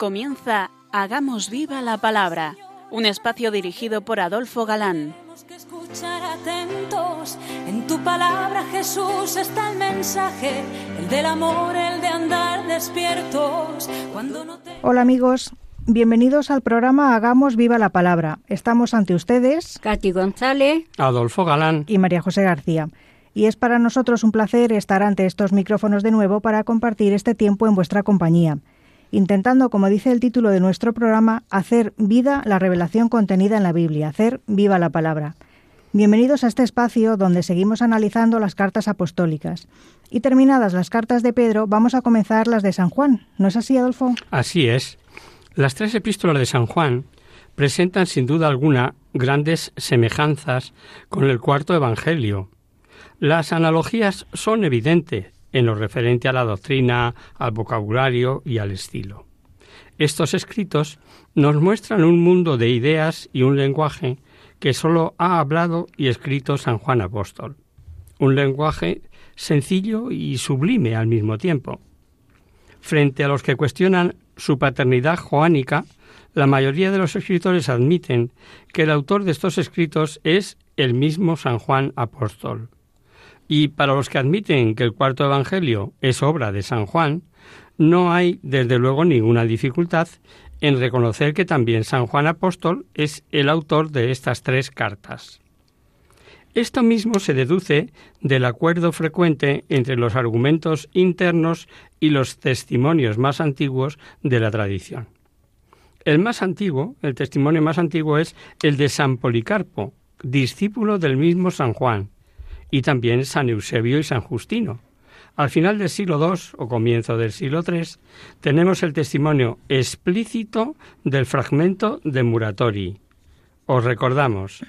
Comienza Hagamos viva la palabra, un espacio dirigido por Adolfo Galán. que escuchar atentos. En tu palabra, Jesús, está el mensaje, el del amor, el de andar despiertos. Cuando no te... Hola amigos, bienvenidos al programa Hagamos viva la palabra. Estamos ante ustedes, Katy González, Adolfo Galán. y María José García. Y es para nosotros un placer estar ante estos micrófonos de nuevo para compartir este tiempo en vuestra compañía, intentando, como dice el título de nuestro programa, hacer vida la revelación contenida en la Biblia, hacer viva la palabra. Bienvenidos a este espacio donde seguimos analizando las cartas apostólicas. Y terminadas las cartas de Pedro, vamos a comenzar las de San Juan. ¿No es así, Adolfo? Así es. Las tres epístolas de San Juan presentan sin duda alguna grandes semejanzas con el cuarto Evangelio. Las analogías son evidentes en lo referente a la doctrina, al vocabulario y al estilo. Estos escritos nos muestran un mundo de ideas y un lenguaje que sólo ha hablado y escrito San Juan Apóstol. Un lenguaje sencillo y sublime al mismo tiempo. Frente a los que cuestionan su paternidad joánica, la mayoría de los escritores admiten que el autor de estos escritos es el mismo San Juan Apóstol. Y para los que admiten que el cuarto Evangelio es obra de San Juan, no hay desde luego ninguna dificultad en reconocer que también San Juan Apóstol es el autor de estas tres cartas. Esto mismo se deduce del acuerdo frecuente entre los argumentos internos y los testimonios más antiguos de la tradición. El más antiguo, el testimonio más antiguo es el de San Policarpo, discípulo del mismo San Juan, y también San Eusebio y San Justino. Al final del siglo II o comienzo del siglo III tenemos el testimonio explícito del fragmento de Muratori. Os recordamos,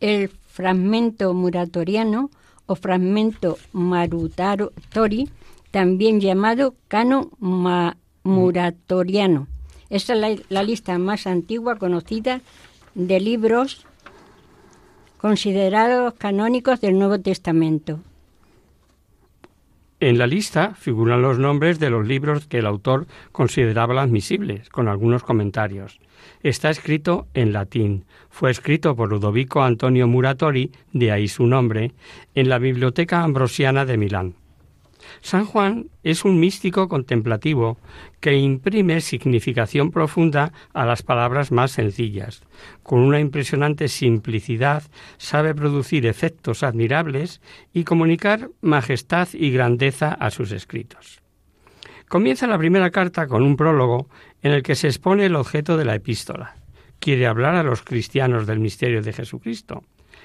el fragmento muratoriano o fragmento marutatori, también llamado canon ma- muratoriano. Esta es la, la lista más antigua conocida de libros considerados canónicos del Nuevo Testamento. En la lista figuran los nombres de los libros que el autor consideraba admisibles, con algunos comentarios. Está escrito en latín. Fue escrito por Ludovico Antonio Muratori, de ahí su nombre, en la Biblioteca Ambrosiana de Milán. San Juan es un místico contemplativo que imprime significación profunda a las palabras más sencillas. Con una impresionante simplicidad sabe producir efectos admirables y comunicar majestad y grandeza a sus escritos. Comienza la primera carta con un prólogo en el que se expone el objeto de la epístola. Quiere hablar a los cristianos del misterio de Jesucristo,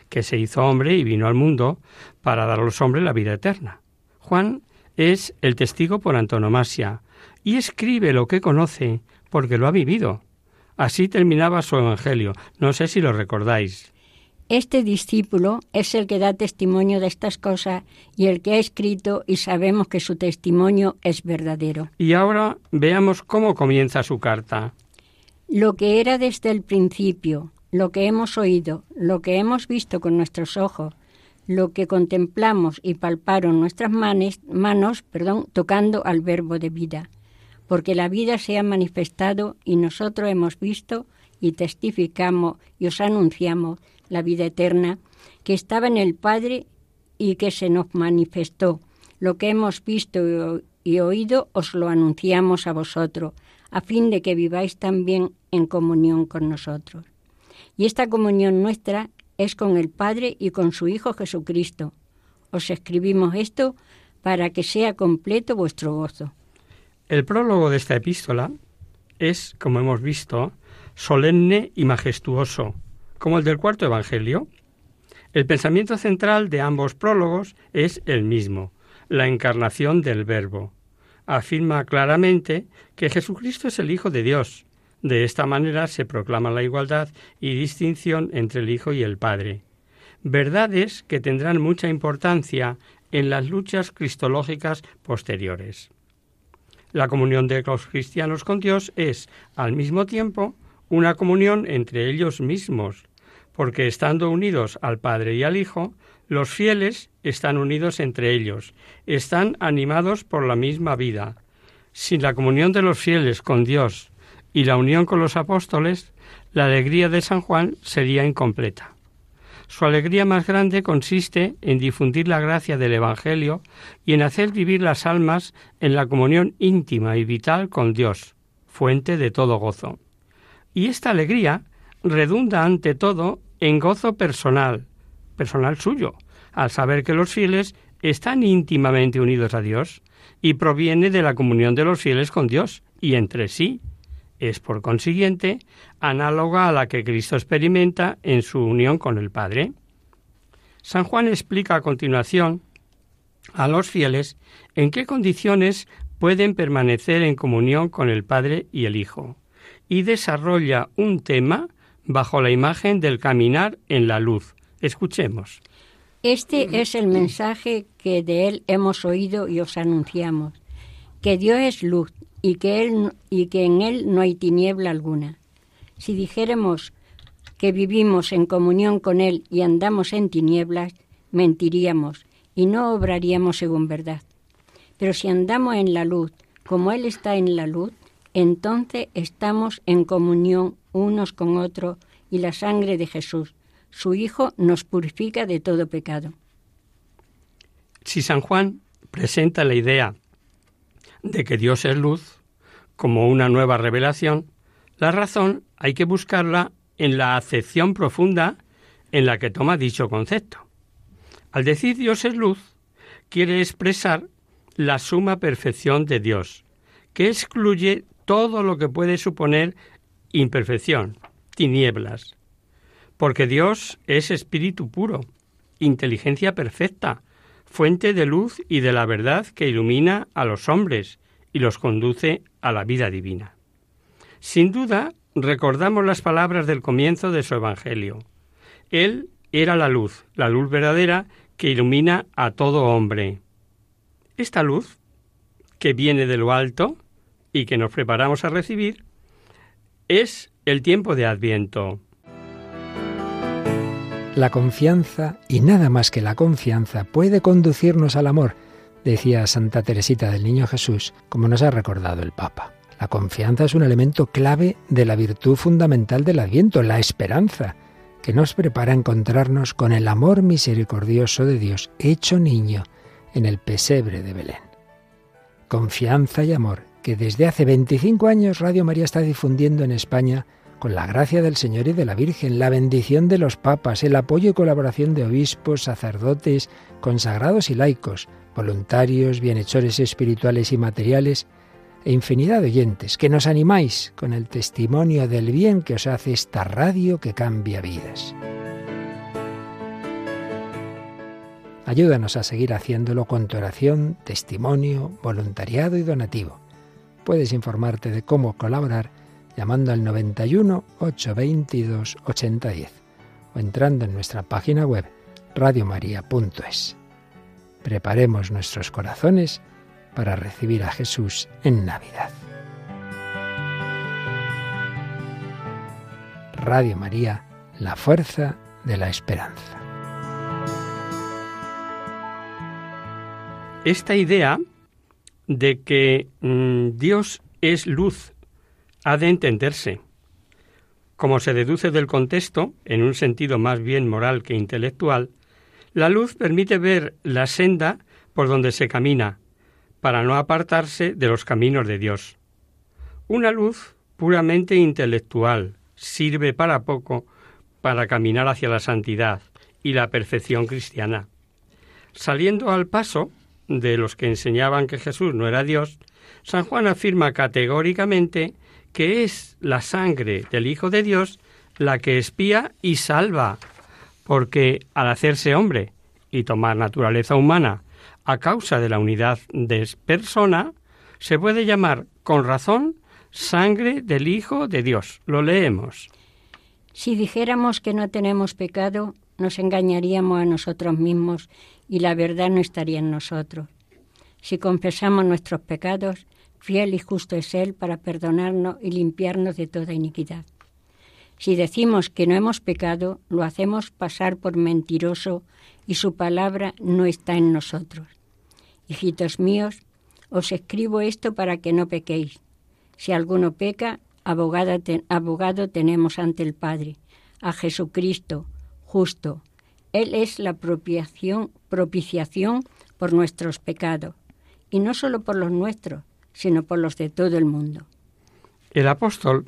que se hizo hombre y vino al mundo para dar a los hombres la vida eterna. Juan es el testigo por antonomasia y escribe lo que conoce porque lo ha vivido. Así terminaba su evangelio. No sé si lo recordáis. Este discípulo es el que da testimonio de estas cosas y el que ha escrito y sabemos que su testimonio es verdadero. Y ahora veamos cómo comienza su carta. Lo que era desde el principio, lo que hemos oído, lo que hemos visto con nuestros ojos, lo que contemplamos y palparon nuestras manes- manos, perdón, tocando al verbo de vida, porque la vida se ha manifestado y nosotros hemos visto y testificamos y os anunciamos la vida eterna que estaba en el Padre y que se nos manifestó. Lo que hemos visto y oído os lo anunciamos a vosotros, a fin de que viváis también en comunión con nosotros. Y esta comunión nuestra es con el Padre y con su Hijo Jesucristo. Os escribimos esto para que sea completo vuestro gozo. El prólogo de esta epístola es, como hemos visto, solemne y majestuoso, como el del cuarto Evangelio. El pensamiento central de ambos prólogos es el mismo, la encarnación del Verbo. Afirma claramente que Jesucristo es el Hijo de Dios. De esta manera se proclama la igualdad y distinción entre el Hijo y el Padre. Verdades que tendrán mucha importancia en las luchas cristológicas posteriores. La comunión de los cristianos con Dios es, al mismo tiempo, una comunión entre ellos mismos, porque estando unidos al Padre y al Hijo, los fieles están unidos entre ellos, están animados por la misma vida. Sin la comunión de los fieles con Dios y la unión con los apóstoles, la alegría de San Juan sería incompleta. Su alegría más grande consiste en difundir la gracia del Evangelio y en hacer vivir las almas en la comunión íntima y vital con Dios, fuente de todo gozo. Y esta alegría redunda ante todo en gozo personal, personal suyo, al saber que los fieles están íntimamente unidos a Dios y proviene de la comunión de los fieles con Dios y entre sí, es, por consiguiente, análoga a la que Cristo experimenta en su unión con el Padre. San Juan explica a continuación a los fieles en qué condiciones pueden permanecer en comunión con el Padre y el Hijo, y desarrolla un tema bajo la imagen del caminar en la luz. Escuchemos. Este es el mensaje que de él hemos oído y os anunciamos, que Dios es luz y que, él, y que en Él no hay tiniebla alguna. Si dijéramos que vivimos en comunión con Él y andamos en tinieblas, mentiríamos y no obraríamos según verdad. Pero si andamos en la luz, como Él está en la luz, entonces estamos en comunión unos con otros y la sangre de Jesús, su Hijo, nos purifica de todo pecado. Si San Juan presenta la idea de que Dios es luz, como una nueva revelación, la razón hay que buscarla en la acepción profunda en la que toma dicho concepto. Al decir Dios es luz, quiere expresar la suma perfección de Dios, que excluye todo lo que puede suponer imperfección, tinieblas. Porque Dios es espíritu puro, inteligencia perfecta, fuente de luz y de la verdad que ilumina a los hombres y los conduce a la vida divina. Sin duda, recordamos las palabras del comienzo de su Evangelio. Él era la luz, la luz verdadera que ilumina a todo hombre. Esta luz, que viene de lo alto y que nos preparamos a recibir, es el tiempo de Adviento. La confianza, y nada más que la confianza, puede conducirnos al amor, decía Santa Teresita del Niño Jesús, como nos ha recordado el Papa. La confianza es un elemento clave de la virtud fundamental del Adviento, la esperanza, que nos prepara a encontrarnos con el amor misericordioso de Dios hecho niño en el pesebre de Belén. Confianza y amor que desde hace 25 años Radio María está difundiendo en España con la gracia del Señor y de la Virgen, la bendición de los papas, el apoyo y colaboración de obispos, sacerdotes, consagrados y laicos, voluntarios, bienhechores espirituales y materiales, e infinidad de oyentes, que nos animáis con el testimonio del bien que os hace esta radio que cambia vidas. Ayúdanos a seguir haciéndolo con tu oración, testimonio, voluntariado y donativo. Puedes informarte de cómo colaborar llamando al 91 822 8010 o entrando en nuestra página web radiomaria.es. Preparemos nuestros corazones para recibir a Jesús en Navidad. Radio María, la fuerza de la esperanza. Esta idea de que mm, Dios es luz ha de entenderse. Como se deduce del contexto, en un sentido más bien moral que intelectual, la luz permite ver la senda por donde se camina, para no apartarse de los caminos de Dios. Una luz puramente intelectual sirve para poco para caminar hacia la santidad y la perfección cristiana. Saliendo al paso de los que enseñaban que Jesús no era Dios, San Juan afirma categóricamente que es la sangre del Hijo de Dios la que espía y salva, porque al hacerse hombre y tomar naturaleza humana a causa de la unidad de persona, se puede llamar con razón sangre del Hijo de Dios. Lo leemos. Si dijéramos que no tenemos pecado, nos engañaríamos a nosotros mismos y la verdad no estaría en nosotros. Si confesamos nuestros pecados, Fiel y justo es Él para perdonarnos y limpiarnos de toda iniquidad. Si decimos que no hemos pecado, lo hacemos pasar por mentiroso y su palabra no está en nosotros. Hijitos míos, Os escribo esto para que no pequéis. Si alguno peca, abogado tenemos ante el Padre, a Jesucristo, justo. Él es la propiciación, propiciación por nuestros pecados, y no solo por los nuestros, sino por los de todo el mundo. El apóstol,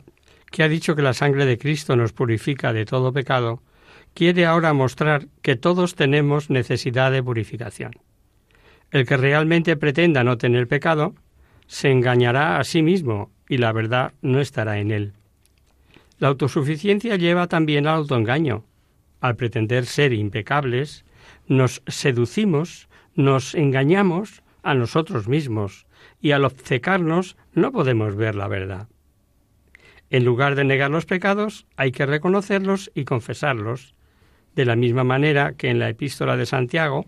que ha dicho que la sangre de Cristo nos purifica de todo pecado, quiere ahora mostrar que todos tenemos necesidad de purificación. El que realmente pretenda no tener pecado, se engañará a sí mismo y la verdad no estará en él. La autosuficiencia lleva también al autoengaño. Al pretender ser impecables, nos seducimos, nos engañamos a nosotros mismos y al obcecarnos no podemos ver la verdad. En lugar de negar los pecados, hay que reconocerlos y confesarlos, de la misma manera que en la epístola de Santiago,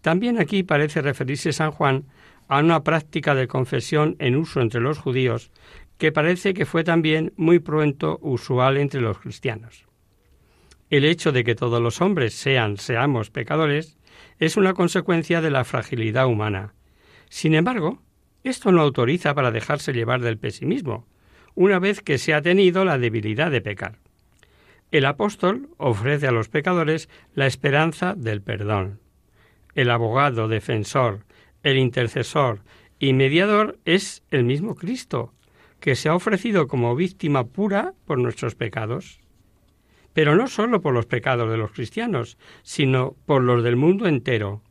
también aquí parece referirse San Juan a una práctica de confesión en uso entre los judíos que parece que fue también muy pronto usual entre los cristianos. El hecho de que todos los hombres sean, seamos pecadores, es una consecuencia de la fragilidad humana. Sin embargo, esto no autoriza para dejarse llevar del pesimismo, una vez que se ha tenido la debilidad de pecar. El apóstol ofrece a los pecadores la esperanza del perdón. El abogado, defensor, el intercesor y mediador es el mismo Cristo, que se ha ofrecido como víctima pura por nuestros pecados. Pero no solo por los pecados de los cristianos, sino por los del mundo entero.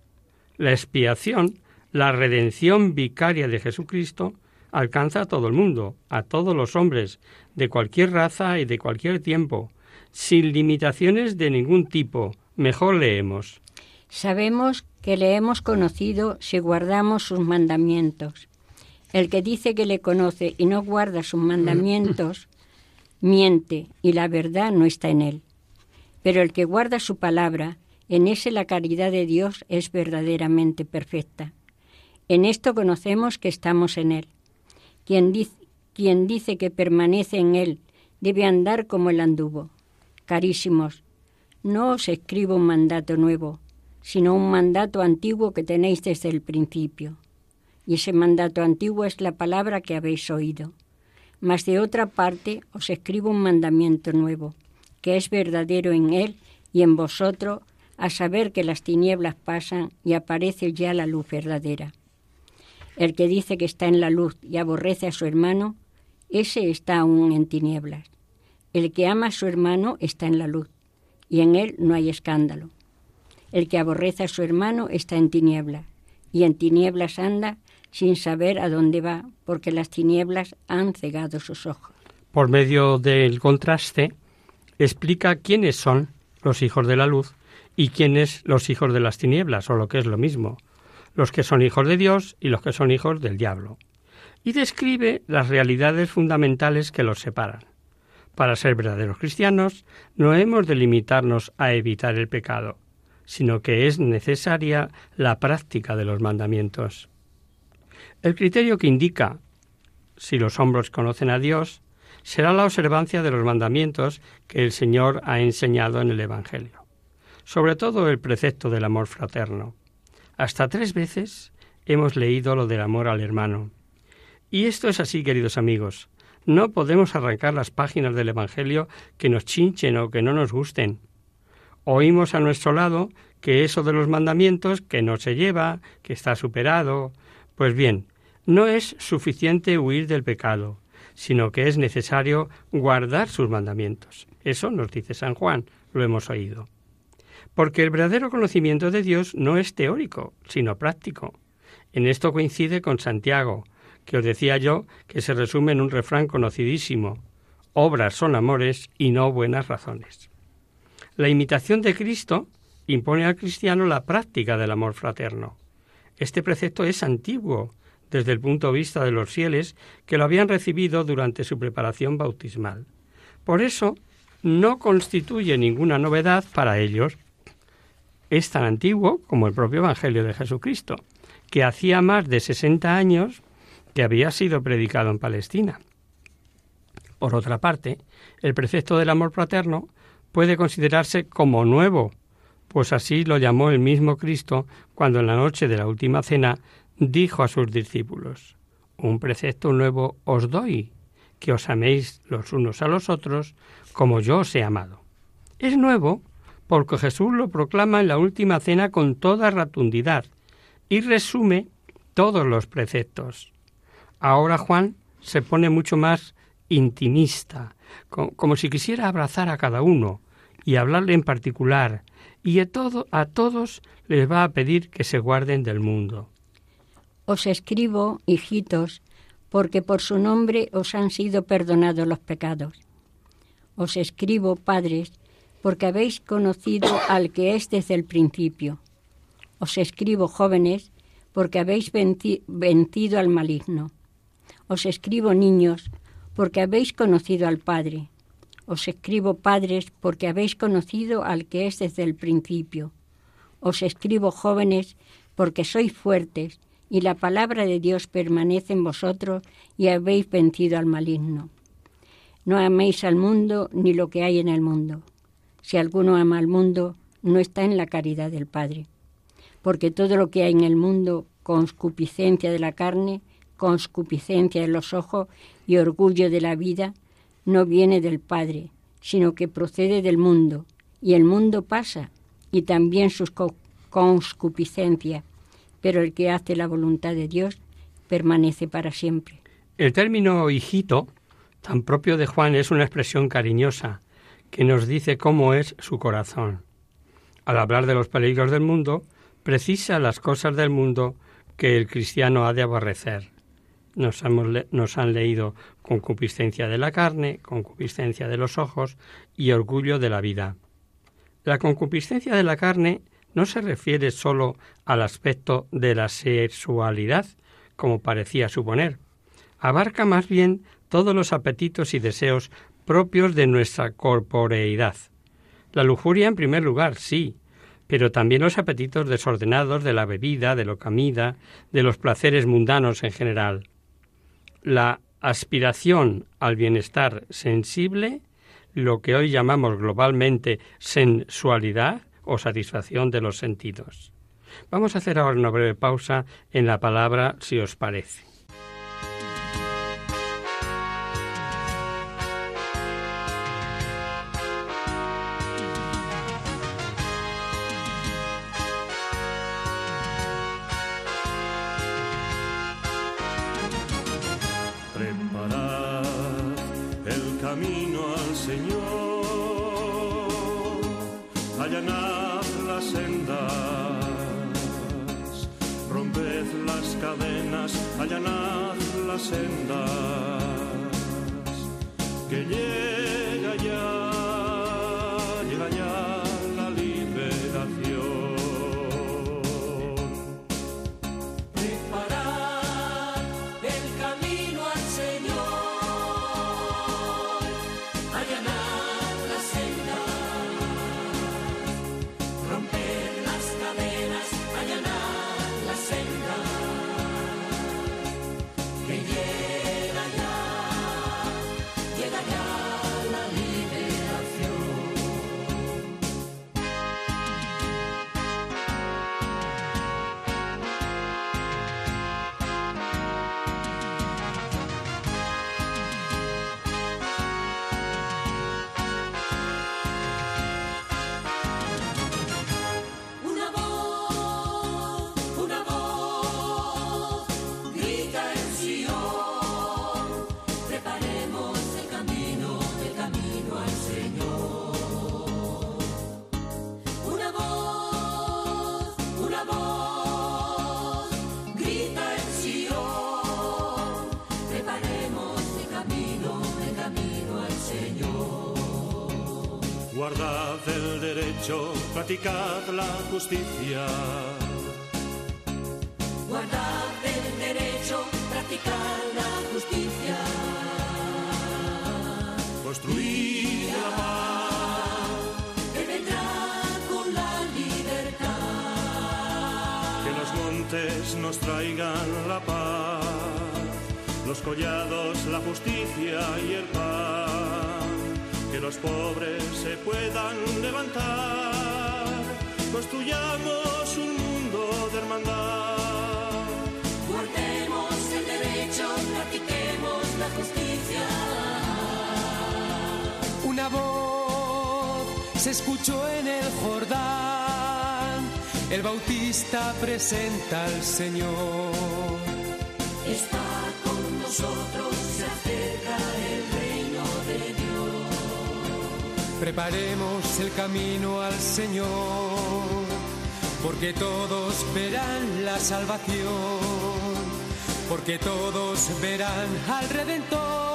La expiación, la redención vicaria de Jesucristo, alcanza a todo el mundo, a todos los hombres, de cualquier raza y de cualquier tiempo, sin limitaciones de ningún tipo. Mejor leemos. Sabemos que le hemos conocido si guardamos sus mandamientos. El que dice que le conoce y no guarda sus mandamientos, miente y la verdad no está en él. Pero el que guarda su palabra, en ese la caridad de Dios es verdaderamente perfecta. En esto conocemos que estamos en él. Quien dice, que permanece en él debe andar como él anduvo. Carísimos, no os escribo un mandato nuevo, sino un mandato antiguo que tenéis desde el principio. Y ese mandato antiguo es la palabra que habéis oído. Mas de otra parte os escribo un mandamiento nuevo, que es verdadero en él y en vosotros, a saber que las tinieblas pasan y aparece ya la luz verdadera. El que dice que está en la luz y aborrece a su hermano, ese está aún en tinieblas. El que ama a su hermano está en la luz, y en él no hay escándalo. El que aborrece a su hermano está en tinieblas, y en tinieblas anda sin saber a dónde va, porque las tinieblas han cegado sus ojos. Por medio del contraste, explica quiénes son los hijos de la luz y quiénes los hijos de las tinieblas, o lo que es lo mismo, los que son hijos de Dios y los que son hijos del diablo. Y describe las realidades fundamentales que los separan. Para ser verdaderos cristianos, no hemos de limitarnos a evitar el pecado, sino que es necesaria la práctica de los mandamientos. El criterio que indica si los hombres conocen a Dios será la observancia de los mandamientos que el Señor ha enseñado en el Evangelio, sobre todo el precepto del amor fraterno. Hasta tres veces hemos leído lo del amor al hermano. Y esto es así, queridos amigos. No podemos arrancar las páginas del Evangelio que nos chinchen o que no nos gusten oímos a nuestro lado que eso de los mandamientos, que no se lleva, que está superado. Pues bien, no es suficiente huir del pecado, sino que es necesario guardar sus mandamientos. Eso nos dice San Juan, lo hemos oído. Porque el verdadero conocimiento de Dios no es teórico, sino práctico. En esto coincide con Santiago, que os decía yo que se resume en un refrán conocidísimo. Obras son amores y no buenas razones. La imitación de Cristo impone al cristiano la práctica del amor fraterno. Este precepto es antiguo desde el punto de vista de los fieles que lo habían recibido durante su preparación bautismal. Por eso, no constituye ninguna novedad para ellos. Es tan antiguo como el propio Evangelio de Jesucristo, que hacía más de 60 años que había sido predicado en Palestina. Por otra parte, el precepto del amor fraterno puede considerarse como nuevo, pues así lo llamó el mismo Cristo cuando en la noche de la última cena dijo a sus discípulos, Un precepto nuevo os doy, que os améis los unos a los otros como yo os he amado. Es nuevo porque Jesús lo proclama en la última cena con toda rotundidad y resume todos los preceptos. Ahora Juan se pone mucho más intimista, como si quisiera abrazar a cada uno y hablarle en particular, y a, a todos les va a pedir que se guarden del mundo. Os escribo, hijitos, porque por su nombre os han sido perdonados los pecados. Os escribo, padres, porque habéis conocido al que es desde el principio. Os escribo, jóvenes, porque habéis vencido al maligno. Os escribo, niños, porque habéis conocido al Padre. Os escribo, padres, porque habéis conocido al que es desde el principio. Os escribo, jóvenes, porque sois fuertes, y la palabra de Dios permanece en vosotros, y habéis vencido al maligno. No améis al mundo ni lo que hay en el mundo. Si alguno ama al mundo, no está en la caridad del Padre. Porque todo lo que hay en el mundo, conscupiscencia de la carne, conscupiscencia de los ojos y orgullo de la vida, no viene del Padre, sino que procede del mundo, y el mundo pasa, y también sus conscupiscencias, pero el que hace la voluntad de Dios permanece para siempre. El término hijito, tan propio de Juan, es una expresión cariñosa que nos dice cómo es su corazón. Al hablar de los peligros del mundo, precisa las cosas del mundo que el cristiano ha de aborrecer nos, nos han leído concupiscencia de la carne, concupiscencia de los ojos y orgullo de la vida. La concupiscencia de la carne no se refiere sólo al aspecto de la sexualidad, como parecía suponer. Abarca más bien todos los apetitos y deseos propios de nuestra corporeidad. La lujuria en primer lugar, sí, pero también los apetitos desordenados de la bebida, de la comida, de los placeres mundanos en general la aspiración al bienestar sensible, lo que hoy llamamos globalmente sensualidad o satisfacción de los sentidos. Vamos a hacer ahora una breve pausa en la palabra si os parece. Guardad practicad la justicia. Guardad el derecho, practicad la justicia. Construid la paz. Que vendrá con la libertad. Que los montes nos traigan la paz. Los collados, la justicia y el pan que los pobres se puedan levantar. Construyamos un mundo de hermandad. Guardemos el derecho, practiquemos la justicia. Una voz se escuchó en el Jordán. El Bautista presenta al Señor. Está con nosotros Preparemos el camino al Señor, porque todos verán la salvación, porque todos verán al Redentor.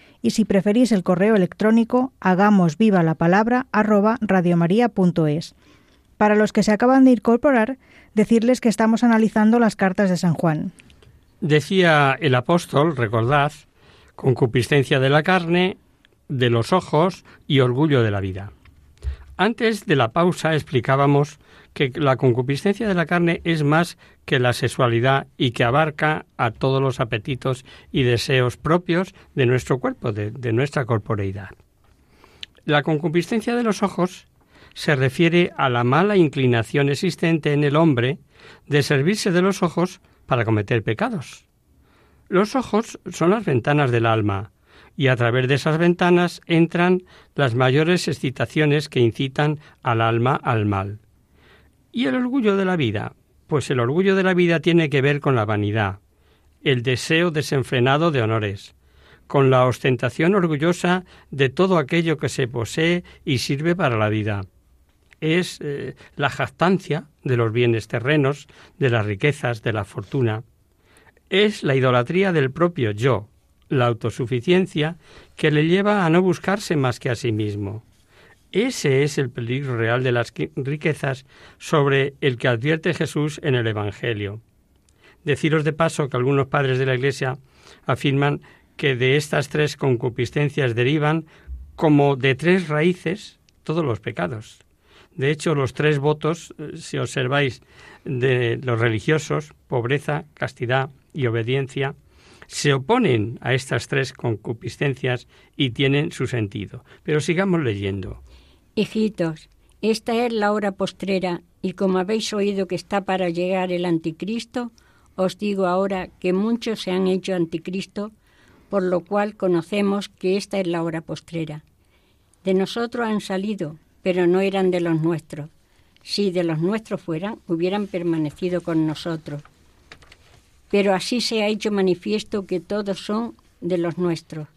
y si preferís el correo electrónico, hagamos viva la palabra. Para los que se acaban de incorporar, decirles que estamos analizando las cartas de San Juan. Decía el apóstol, recordad, concupiscencia de la carne, de los ojos y orgullo de la vida. Antes de la pausa explicábamos que la concupiscencia de la carne es más que la sexualidad y que abarca a todos los apetitos y deseos propios de nuestro cuerpo, de, de nuestra corporeidad. La concupiscencia de los ojos se refiere a la mala inclinación existente en el hombre de servirse de los ojos para cometer pecados. Los ojos son las ventanas del alma, y a través de esas ventanas entran las mayores excitaciones que incitan al alma al mal. ¿Y el orgullo de la vida? Pues el orgullo de la vida tiene que ver con la vanidad, el deseo desenfrenado de honores, con la ostentación orgullosa de todo aquello que se posee y sirve para la vida. Es eh, la jactancia de los bienes terrenos, de las riquezas, de la fortuna. Es la idolatría del propio yo, la autosuficiencia que le lleva a no buscarse más que a sí mismo. Ese es el peligro real de las riquezas sobre el que advierte Jesús en el Evangelio. Deciros de paso que algunos padres de la Iglesia afirman que de estas tres concupiscencias derivan como de tres raíces todos los pecados. De hecho, los tres votos, eh, si observáis, de los religiosos, pobreza, castidad y obediencia, se oponen a estas tres concupiscencias y tienen su sentido. Pero sigamos leyendo. Hijitos, esta es la hora postrera, y como habéis oído que está para llegar el anticristo, os digo ahora que muchos se han hecho anticristo, por lo cual conocemos que esta es la hora postrera. De nosotros han salido, pero no eran de los nuestros. Si de los nuestros fueran, hubieran permanecido con nosotros. Pero así se ha hecho manifiesto que todos son de los nuestros.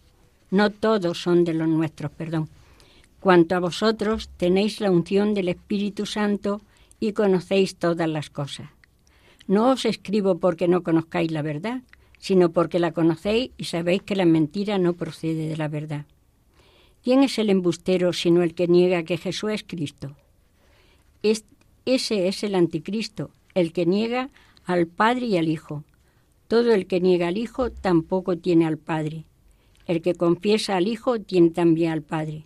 No todos son de los nuestros, perdón. Cuanto a vosotros, tenéis la unción del Espíritu Santo y conocéis todas las cosas. No os escribo porque no conozcáis la verdad, sino porque la conocéis y sabéis que la mentira no procede de la verdad. ¿Quién es el embustero sino el que niega que Jesús es Cristo? Es, ese es el anticristo, el que niega al Padre y al Hijo. Todo el que niega al Hijo tampoco tiene al Padre. El que confiesa al Hijo tiene también al Padre.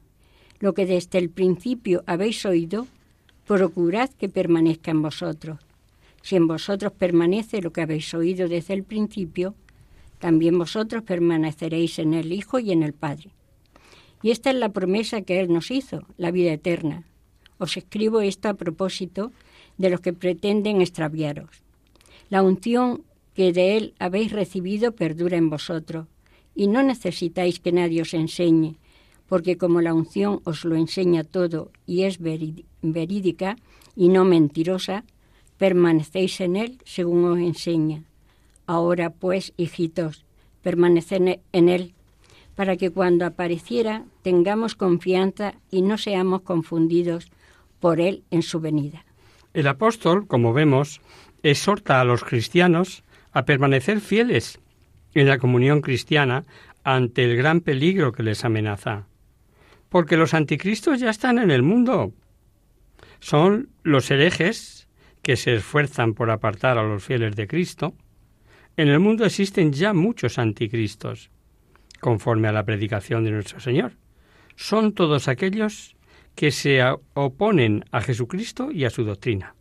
Lo que desde el principio habéis oído, procurad que permanezca en vosotros. Si en vosotros permanece lo que habéis oído desde el principio, también vosotros permaneceréis en el Hijo y en el Padre. Y esta es la promesa que Él nos hizo, la vida eterna. Os escribo esto a propósito de los que pretenden extraviaros. La unción que de Él habéis recibido perdura en vosotros, y no necesitáis que nadie os enseñe, porque como la unción os lo enseña todo y es verídica y no mentirosa, permanecéis en Él según os enseña. Ahora pues, hijitos, permaneced en Él, para que cuando apareciera tengamos confianza y no seamos confundidos por Él en su venida. El apóstol, como vemos, exhorta a los cristianos a permanecer fieles en la comunión cristiana ante el gran peligro que les amenaza. Porque los anticristos ya están en el mundo. Son los herejes que se esfuerzan por apartar a los fieles de Cristo. En el mundo existen ya muchos anticristos, conforme a la predicación de nuestro Señor. Son todos aquellos que se oponen a Jesucristo y a su doctrina.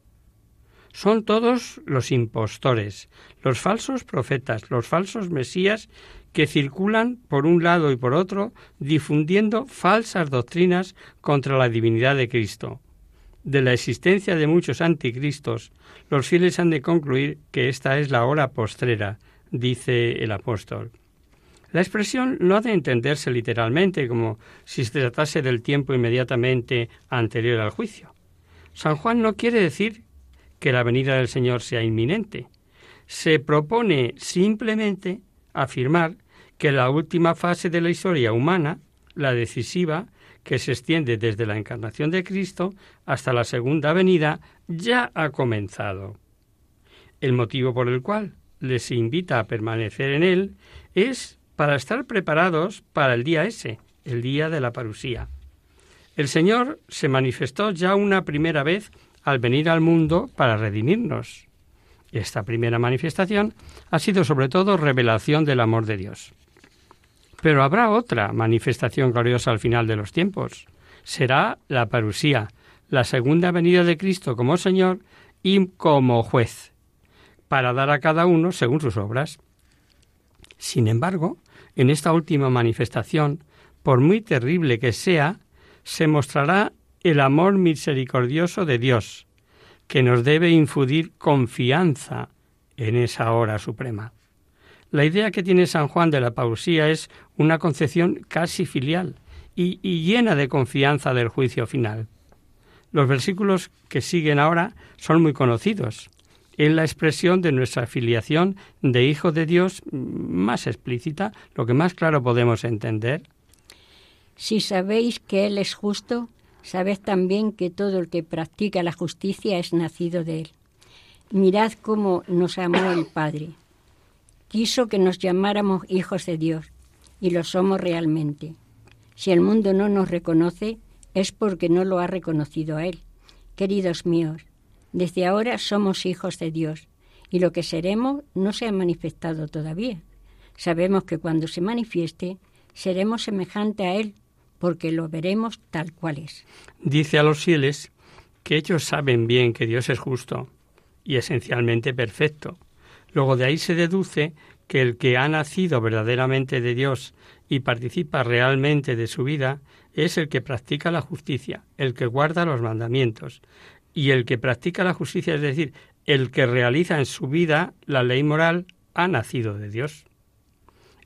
Son todos los impostores, los falsos profetas, los falsos mesías que circulan por un lado y por otro difundiendo falsas doctrinas contra la divinidad de Cristo. De la existencia de muchos anticristos, los fieles han de concluir que esta es la hora postrera, dice el apóstol. La expresión no ha de entenderse literalmente como si se tratase del tiempo inmediatamente anterior al juicio. San Juan no quiere decir que la venida del Señor sea inminente. Se propone simplemente afirmar que la última fase de la historia humana, la decisiva, que se extiende desde la encarnación de Cristo hasta la segunda venida, ya ha comenzado. El motivo por el cual les invita a permanecer en él es para estar preparados para el día ese, el día de la parusía. El Señor se manifestó ya una primera vez al venir al mundo para redimirnos. Esta primera manifestación ha sido sobre todo revelación del amor de Dios. Pero habrá otra manifestación gloriosa al final de los tiempos. Será la parusía, la segunda venida de Cristo como Señor y como juez, para dar a cada uno según sus obras. Sin embargo, en esta última manifestación, por muy terrible que sea, se mostrará el amor misericordioso de Dios, que nos debe infundir confianza en esa hora suprema. La idea que tiene San Juan de la pausía es una concepción casi filial y, y, llena de confianza del juicio final. Los versículos que siguen ahora son muy conocidos. Es la expresión de nuestra filiación de Hijo de Dios más explícita, lo que más claro podemos entender. Si sabéis que Él es justo, sabed también que todo el que practica la justicia es nacido de Él. Mirad cómo nos amó el Padre quiso que nos llamáramos hijos de Dios, y lo somos realmente. Si el mundo no nos reconoce, es porque no lo ha reconocido a Él. Queridos míos, desde ahora somos hijos de Dios, y lo que seremos no se ha manifestado todavía. Sabemos que cuando se manifieste, seremos semejante a Él, porque lo veremos tal cual es. Dice a los fieles que ellos saben bien que Dios es justo y esencialmente perfecto, Luego de ahí se deduce que el que ha nacido verdaderamente de Dios y participa realmente de su vida es el que practica la justicia, el que guarda los mandamientos. Y el que practica la justicia, es decir, el que realiza en su vida la ley moral, ha nacido de Dios.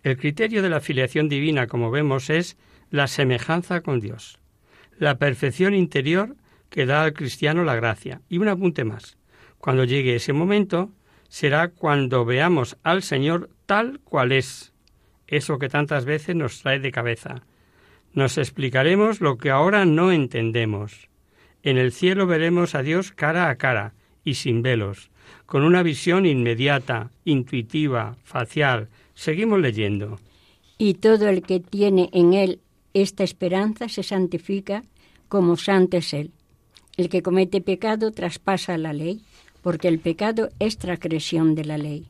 El criterio de la filiación divina, como vemos, es la semejanza con Dios, la perfección interior que da al cristiano la gracia. Y un apunte más. Cuando llegue ese momento, será cuando veamos al Señor tal cual es, eso que tantas veces nos trae de cabeza. Nos explicaremos lo que ahora no entendemos. En el cielo veremos a Dios cara a cara y sin velos, con una visión inmediata, intuitiva, facial. Seguimos leyendo. Y todo el que tiene en él esta esperanza se santifica como santo es él. El que comete pecado traspasa la ley porque el pecado es transgresión de la ley.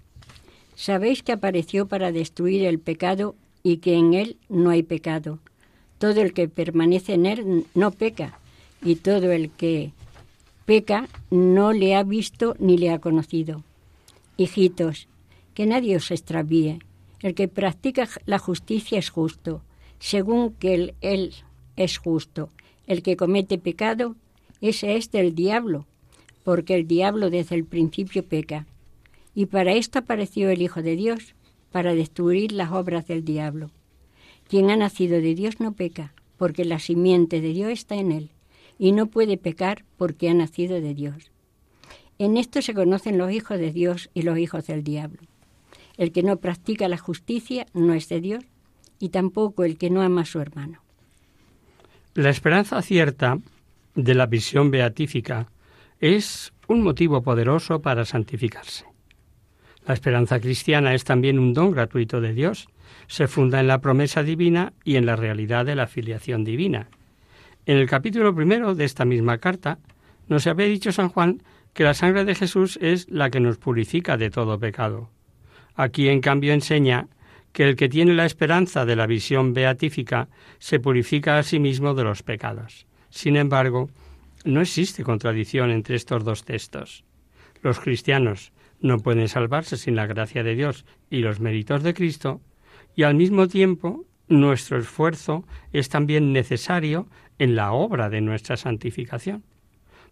Sabéis que apareció para destruir el pecado y que en él no hay pecado. Todo el que permanece en él no peca, y todo el que peca no le ha visto ni le ha conocido. Hijitos, que nadie os extravíe. El que practica la justicia es justo, según que él, es justo. El que comete pecado, ese es del diablo, porque el diablo desde el principio peca. Y para esto apareció el Hijo de Dios, para destruir las obras del diablo. Quien ha nacido de Dios no peca, porque la simiente de Dios está en él, y no puede pecar porque ha nacido de Dios. En esto se conocen los hijos de Dios y los hijos del diablo. El que no practica la justicia no es de Dios y tampoco el que no ama a su hermano. La esperanza cierta de la visión beatífica es un motivo poderoso para santificarse. La esperanza cristiana es también un don gratuito de Dios. Se funda en la promesa divina y en la realidad de la filiación divina. En el capítulo primero de esta misma carta nos había dicho San Juan que la sangre de Jesús es la que nos purifica de todo pecado. Aquí, en cambio, enseña que el que tiene la esperanza de la visión beatífica se purifica a sí mismo de los pecados. Sin embargo, no existe contradicción entre estos dos textos. Los cristianos no pueden salvarse sin la gracia de Dios y los méritos de Cristo, y al mismo tiempo nuestro esfuerzo es también necesario en la obra de nuestra santificación.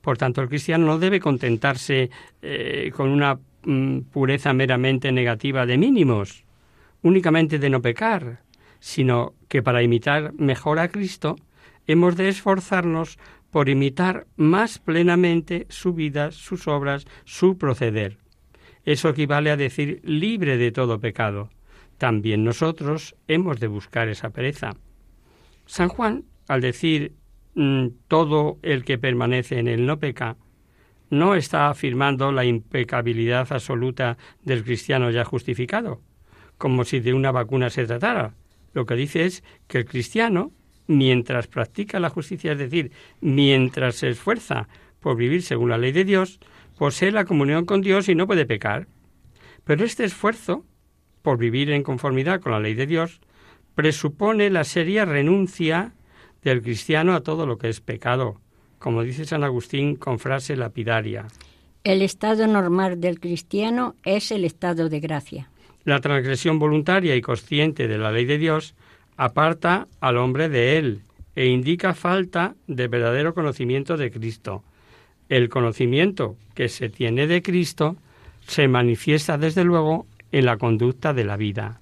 Por tanto, el cristiano no debe contentarse eh, con una mm, pureza meramente negativa de mínimos, únicamente de no pecar, sino que para imitar mejor a Cristo hemos de esforzarnos por imitar más plenamente su vida, sus obras, su proceder. Eso equivale a decir libre de todo pecado. También nosotros hemos de buscar esa pereza. San Juan, al decir mm, todo el que permanece en él no peca, no está afirmando la impecabilidad absoluta del cristiano ya justificado, como si de una vacuna se tratara. Lo que dice es que el cristiano, mientras practica la justicia, es decir, mientras se esfuerza por vivir según la ley de Dios, posee la comunión con Dios y no puede pecar. Pero este esfuerzo por vivir en conformidad con la ley de Dios presupone la seria renuncia del cristiano a todo lo que es pecado, como dice San Agustín con frase lapidaria. El estado normal del cristiano es el estado de gracia. La transgresión voluntaria y consciente de la ley de Dios aparta al hombre de él e indica falta de verdadero conocimiento de Cristo, el conocimiento que se tiene de Cristo se manifiesta desde luego en la conducta de la vida.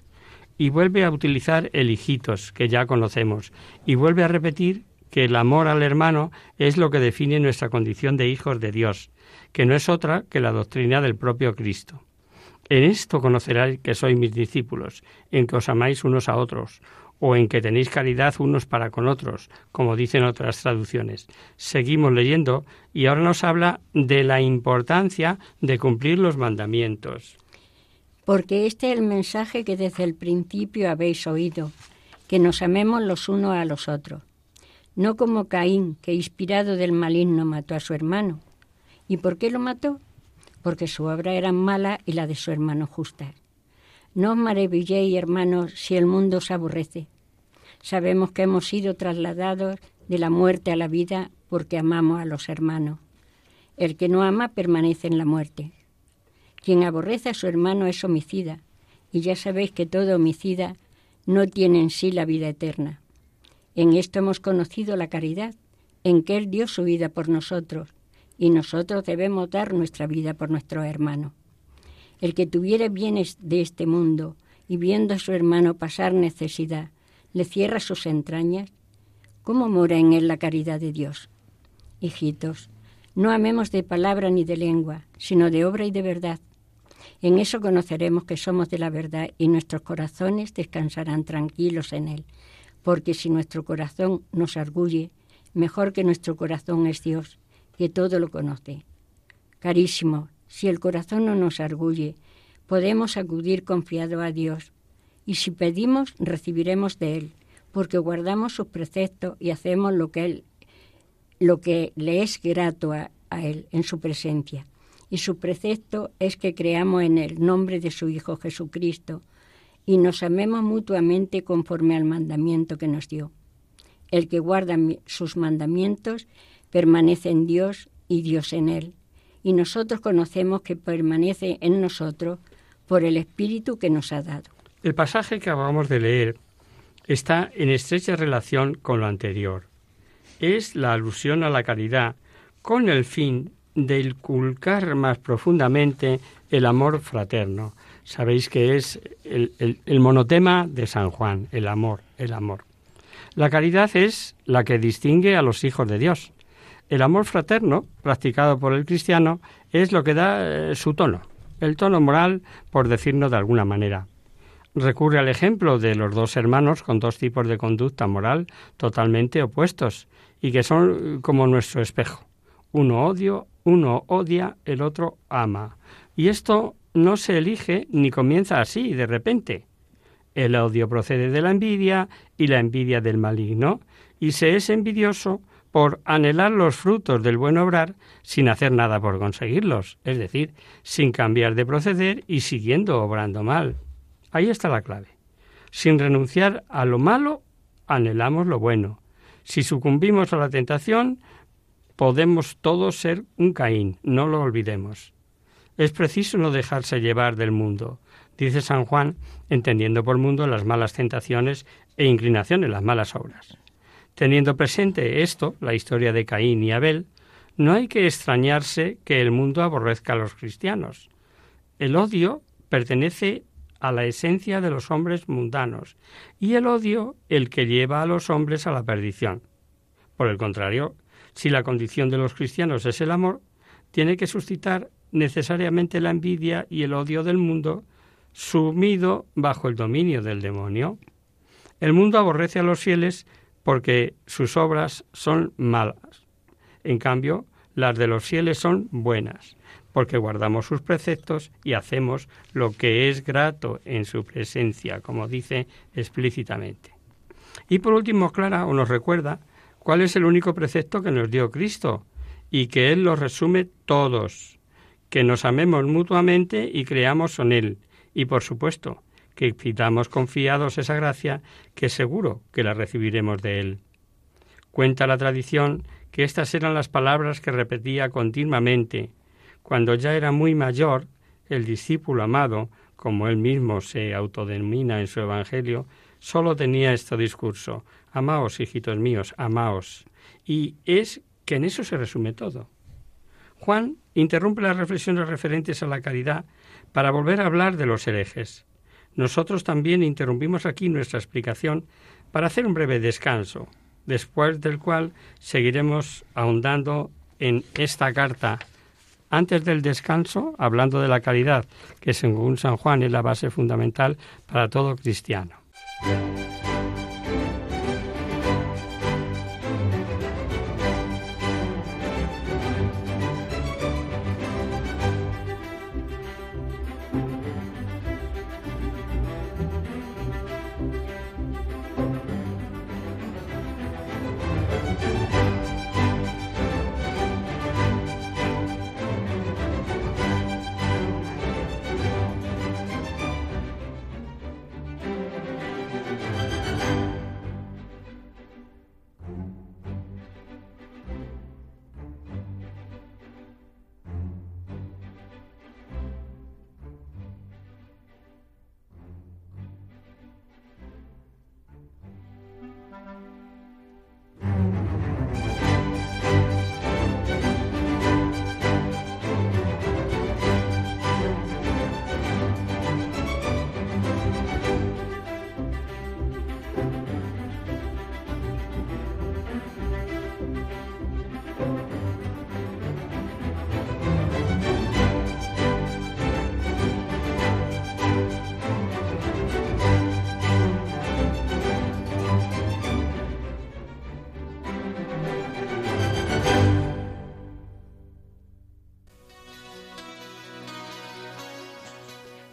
Y vuelve a utilizar el hijitos, que ya conocemos, y vuelve a repetir que el amor al hermano es lo que define nuestra condición de hijos de Dios, que no es otra que la doctrina del propio Cristo. En esto conoceráis que sois mis discípulos, en que os amáis unos a otros, o en que tenéis caridad unos para con otros, como dicen otras traducciones. Seguimos leyendo y ahora nos habla de la importancia de cumplir los mandamientos. Porque este es el mensaje que desde el principio habéis oído, que nos amemos los unos a los otros. No como Caín, que inspirado del maligno mató a su hermano. ¿Y por qué lo mató? Porque su obra era mala y la de su hermano justa. No os maravilléis, hermanos, si el mundo os aborrece. Sabemos que hemos sido trasladados de la muerte a la vida porque amamos a los hermanos. El que no ama permanece en la muerte. Quien aborrece a su hermano es homicida, y ya sabéis que todo homicida no tiene en sí la vida eterna. En esto hemos conocido la caridad, en que Él dio su vida por nosotros, y nosotros debemos dar nuestra vida por nuestro hermano. El que tuviere bienes de este mundo y viendo a su hermano pasar necesidad, le cierra sus entrañas, ¿cómo mora en él la caridad de Dios? Hijitos, no amemos de palabra ni de lengua, sino de obra y de verdad. En eso conoceremos que somos de la verdad y nuestros corazones descansarán tranquilos en él, porque si nuestro corazón nos arguye, mejor que nuestro corazón es Dios, que todo lo conoce. Carísimo, si el corazón no nos arguye, podemos acudir confiado a Dios, y si pedimos, recibiremos de Él, porque guardamos sus preceptos y hacemos lo que Él, lo que le es grato a, a Él en su presencia. Y su precepto es que creamos en el nombre de su Hijo Jesucristo y nos amemos mutuamente conforme al mandamiento que nos dio. El que guarda sus mandamientos permanece en Dios y Dios en él y nosotros conocemos que permanece en nosotros por el Espíritu que nos ha dado. El pasaje que acabamos de leer está en estrecha relación con lo anterior. Es la alusión a la caridad con el fin de inculcar más profundamente el amor fraterno. Sabéis que es el, monotema de San Juan, el amor, el amor. La caridad es la que distingue a los hijos de Dios. El amor fraterno, practicado por el cristiano, es lo que da eh, su tono. el tono moral, por decirnos de alguna manera. Recurre al ejemplo de los dos hermanos con dos tipos de conducta moral totalmente opuestos y que son como nuestro espejo. Uno odio, uno odia, el otro ama. Y esto no se elige ni comienza así, de repente. El odio procede de la envidia y la envidia del maligno, y se es envidioso por anhelar los frutos del buen obrar sin hacer nada por conseguirlos, es decir, sin cambiar de proceder y siguiendo obrando mal. Ahí está la clave. Sin renunciar a lo malo, anhelamos lo bueno. Si sucumbimos a la tentación, podemos todos ser un Caín, no lo olvidemos. Es preciso no dejarse llevar del mundo, dice San Juan, entendiendo por mundo las malas tentaciones e inclinaciones, las malas obras. Teniendo presente esto, la historia de Caín y Abel, no hay que extrañarse que el mundo aborrezca a los cristianos. El odio pertenece a la esencia de los hombres mundanos y el odio el que lleva a los hombres a la perdición. Por el contrario, si la condición de los cristianos es el amor, tiene que suscitar necesariamente la envidia y el odio del mundo sumido bajo el dominio del demonio. El mundo aborrece a los fieles porque sus obras son malas. En cambio, las de los fieles son buenas, porque guardamos sus preceptos y hacemos lo que es grato en su presencia, como dice explícitamente. Y por último, Clara nos recuerda cuál es el único precepto que nos dio Cristo, y que Él los resume todos, que nos amemos mutuamente y creamos en Él, y por supuesto, que pidamos confiados esa gracia, que seguro que la recibiremos de Él. Cuenta la tradición que estas eran las palabras que repetía continuamente. Cuando ya era muy mayor, el discípulo amado, como él mismo se autodenomina en su Evangelio, solo tenía este discurso, amaos, hijitos míos, amaos. Y es que en eso se resume todo. Juan interrumpe las reflexiones referentes a la caridad para volver a hablar de los herejes. Nosotros también interrumpimos aquí nuestra explicación para hacer un breve descanso, después del cual seguiremos ahondando en esta carta. Antes del descanso, hablando de la caridad, que según San Juan es la base fundamental para todo cristiano.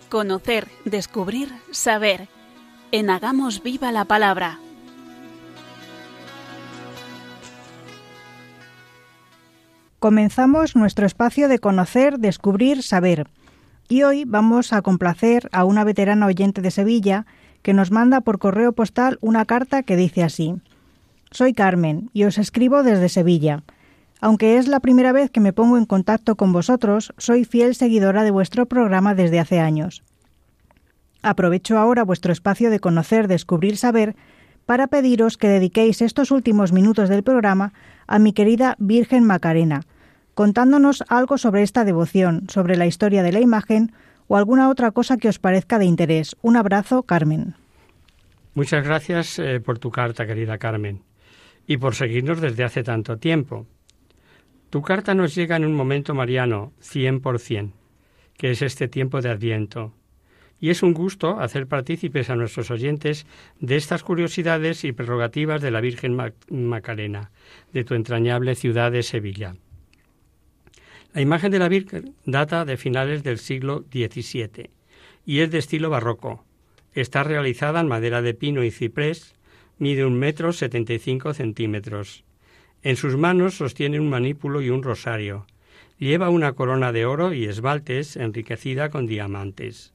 Conocer, descubrir, saber. En Hagamos Viva la Palabra. Comenzamos nuestro espacio de conocer, descubrir, saber. Y hoy vamos a complacer a una veterana oyente de Sevilla que nos manda por correo postal una carta que dice así. Soy Carmen y os escribo desde Sevilla. Aunque es la primera vez que me pongo en contacto con vosotros, soy fiel seguidora de vuestro programa desde hace años. Aprovecho ahora vuestro espacio de conocer, descubrir, saber, para pediros que dediquéis estos últimos minutos del programa a mi querida Virgen Macarena, contándonos algo sobre esta devoción, sobre la historia de la imagen o alguna otra cosa que os parezca de interés. Un abrazo, Carmen. Muchas gracias eh, por tu carta, querida Carmen, y por seguirnos desde hace tanto tiempo. Tu carta nos llega en un momento mariano, cien por cien, que es este tiempo de Adviento. Y es un gusto hacer partícipes a nuestros oyentes de estas curiosidades y prerrogativas de la Virgen Macarena, de tu entrañable ciudad de Sevilla. La imagen de la Virgen data de finales del siglo XVII y es de estilo barroco. Está realizada en madera de pino y ciprés, mide un metro setenta y cinco centímetros. En sus manos sostiene un manípulo y un rosario. Lleva una corona de oro y esmaltes enriquecida con diamantes.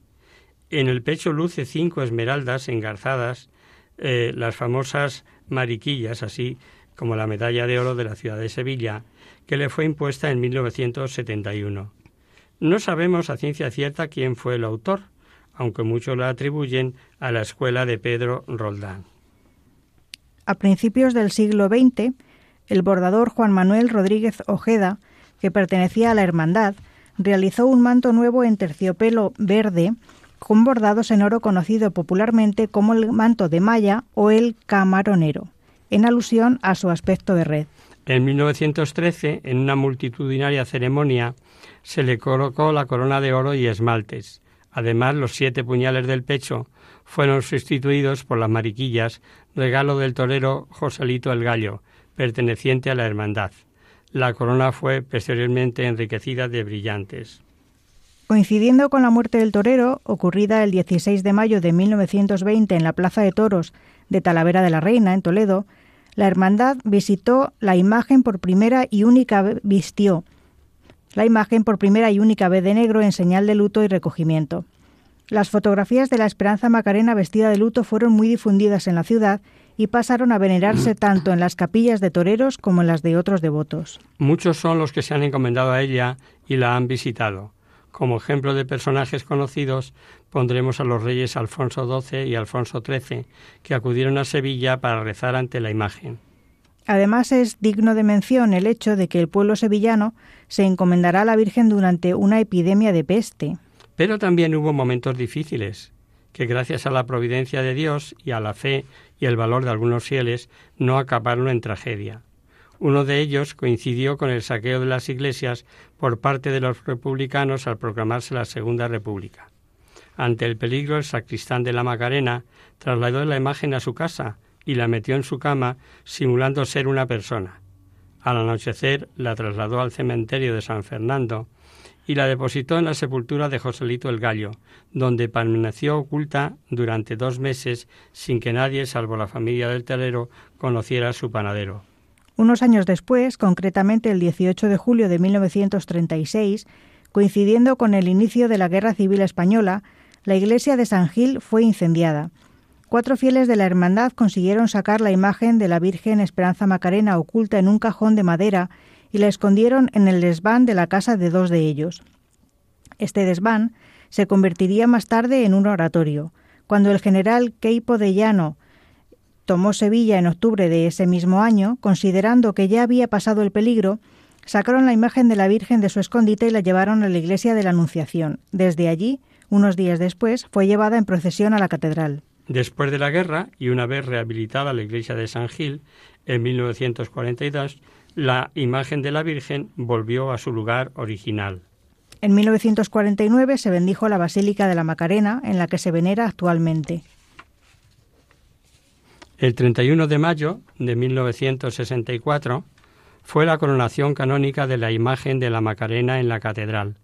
En el pecho luce cinco esmeraldas engarzadas, eh, las famosas mariquillas, así como la medalla de oro de la ciudad de Sevilla, que le fue impuesta en 1971. No sabemos a ciencia cierta quién fue el autor, aunque muchos la atribuyen a la escuela de Pedro Roldán. A principios del siglo XX, el bordador Juan Manuel Rodríguez Ojeda, que pertenecía a la Hermandad, realizó un manto nuevo en terciopelo verde con bordados en oro conocido popularmente como el manto de malla o el camaronero, en alusión a su aspecto de red. En 1913, en una multitudinaria ceremonia, se le colocó la corona de oro y esmaltes, Además, los siete puñales del pecho fueron sustituidos por las mariquillas, regalo del torero Joselito el Gallo, perteneciente a la hermandad. La corona fue posteriormente enriquecida de brillantes. Coincidiendo con la muerte del torero, ocurrida el 16 de mayo de 1920 en la Plaza de Toros de Talavera de la Reina, en Toledo, la hermandad visitó la imagen por primera y única vez vistió la imagen por primera y única vez de negro en señal de luto y recogimiento. Las fotografías de la Esperanza Macarena vestida de luto fueron muy difundidas en la ciudad y pasaron a venerarse tanto en las capillas de toreros como en las de otros devotos. Muchos son los que se han encomendado a ella y la han visitado. Como ejemplo de personajes conocidos pondremos a los reyes Alfonso XII y Alfonso XIII, que acudieron a Sevilla para rezar ante la imagen. Además es digno de mención el hecho de que el pueblo sevillano se encomendará a la Virgen durante una epidemia de peste. Pero también hubo momentos difíciles, que gracias a la providencia de Dios y a la fe y el valor de algunos fieles no acabaron en tragedia. Uno de ellos coincidió con el saqueo de las iglesias por parte de los republicanos al proclamarse la Segunda República. Ante el peligro, el sacristán de la Macarena trasladó la imagen a su casa y la metió en su cama simulando ser una persona. Al anochecer la trasladó al cementerio de San Fernando y la depositó en la sepultura de Joselito el Gallo, donde permaneció oculta durante dos meses sin que nadie, salvo la familia del telero, conociera su panadero. Unos años después, concretamente el 18 de julio de 1936, coincidiendo con el inicio de la Guerra Civil Española, la iglesia de San Gil fue incendiada Cuatro fieles de la hermandad consiguieron sacar la imagen de la Virgen Esperanza Macarena oculta en un cajón de madera y la escondieron en el desván de la casa de dos de ellos. Este desván se convertiría más tarde en un oratorio. Cuando el general Queipo de Llano tomó Sevilla en octubre de ese mismo año, considerando que ya había pasado el peligro, sacaron la imagen de la Virgen de su escondite y la llevaron a la iglesia de la Anunciación. Desde allí, unos días después, fue llevada en procesión a la catedral. Después de la guerra, y una vez rehabilitada la iglesia de San Gil, en 1942, la imagen de la Virgen volvió a su lugar original. En 1949 se bendijo la Basílica de la Macarena, en la que se venera actualmente. El 31 de mayo de 1964 fue la coronación canónica de la imagen de la Macarena en la catedral.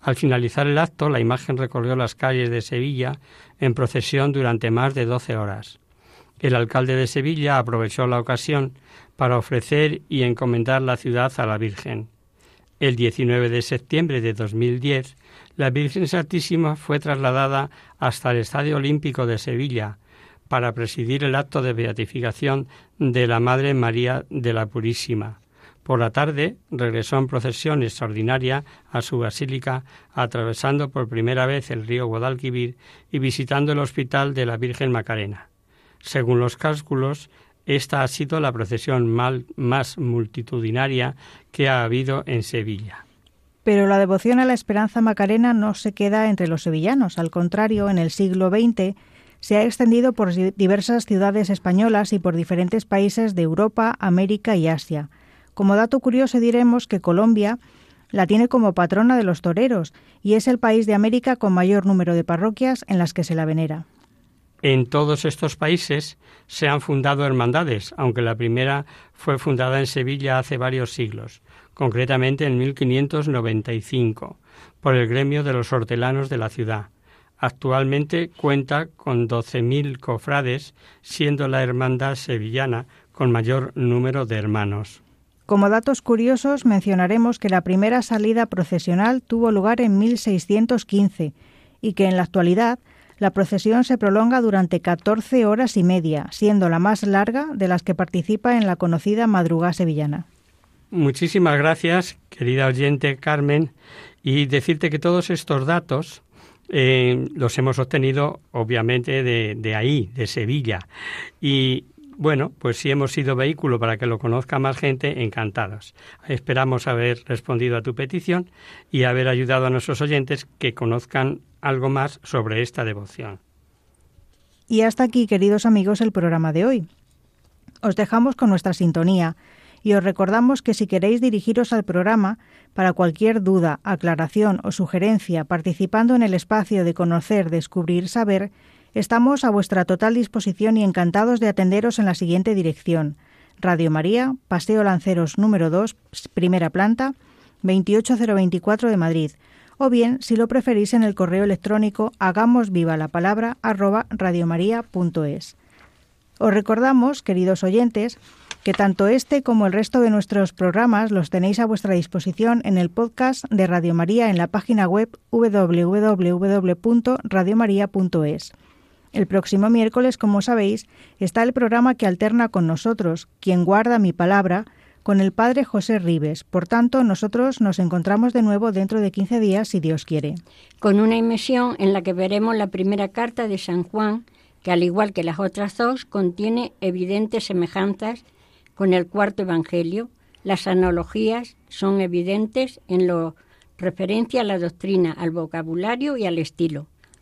Al finalizar el acto, la imagen recorrió las calles de Sevilla en procesión durante más de doce horas. El alcalde de Sevilla aprovechó la ocasión para ofrecer y encomendar la ciudad a la Virgen. El 19 de septiembre de 2010, la Virgen Santísima fue trasladada hasta el Estadio Olímpico de Sevilla para presidir el acto de beatificación de la Madre María de la Purísima. Por la tarde regresó en procesión extraordinaria a su basílica, atravesando por primera vez el río Guadalquivir y visitando el hospital de la Virgen Macarena. Según los cálculos, esta ha sido la procesión más multitudinaria que ha habido en Sevilla. Pero la devoción a la esperanza macarena no se queda entre los sevillanos. Al contrario, en el siglo XX se ha extendido por diversas ciudades españolas y por diferentes países de Europa, América y Asia. Como dato curioso diremos que Colombia la tiene como patrona de los toreros y es el país de América con mayor número de parroquias en las que se la venera. En todos estos países se han fundado hermandades, aunque la primera fue fundada en Sevilla hace varios siglos, concretamente en 1595, por el gremio de los hortelanos de la ciudad. Actualmente cuenta con 12.000 cofrades, siendo la hermandad sevillana con mayor número de hermanos. Como datos curiosos mencionaremos que la primera salida procesional tuvo lugar en 1615 y que en la actualidad la procesión se prolonga durante 14 horas y media, siendo la más larga de las que participa en la conocida madrugada sevillana. Muchísimas gracias, querida oyente Carmen, y decirte que todos estos datos eh, los hemos obtenido obviamente de, de ahí, de Sevilla. Y bueno, pues si hemos sido vehículo para que lo conozca más gente, encantados. Esperamos haber respondido a tu petición y haber ayudado a nuestros oyentes que conozcan algo más sobre esta devoción. Y hasta aquí, queridos amigos, el programa de hoy. Os dejamos con nuestra sintonía y os recordamos que si queréis dirigiros al programa para cualquier duda, aclaración o sugerencia participando en el espacio de conocer, descubrir, saber, Estamos a vuestra total disposición y encantados de atenderos en la siguiente dirección. Radio María, Paseo Lanceros número 2, primera planta, 28024 de Madrid. O bien, si lo preferís, en el correo electrónico hagamos viva la palabra arroba. Os recordamos, queridos oyentes, que tanto este como el resto de nuestros programas los tenéis a vuestra disposición en el podcast de Radio María en la página web www.radiomaria.es. El próximo miércoles, como sabéis, está el programa que alterna con nosotros, quien guarda mi palabra, con el padre José Ribes. Por tanto, nosotros nos encontramos de nuevo dentro de 15 días, si Dios quiere. Con una emisión en la que veremos la primera carta de San Juan, que al igual que las otras dos, contiene evidentes semejanzas con el cuarto Evangelio. Las analogías son evidentes en lo referencia a la doctrina, al vocabulario y al estilo.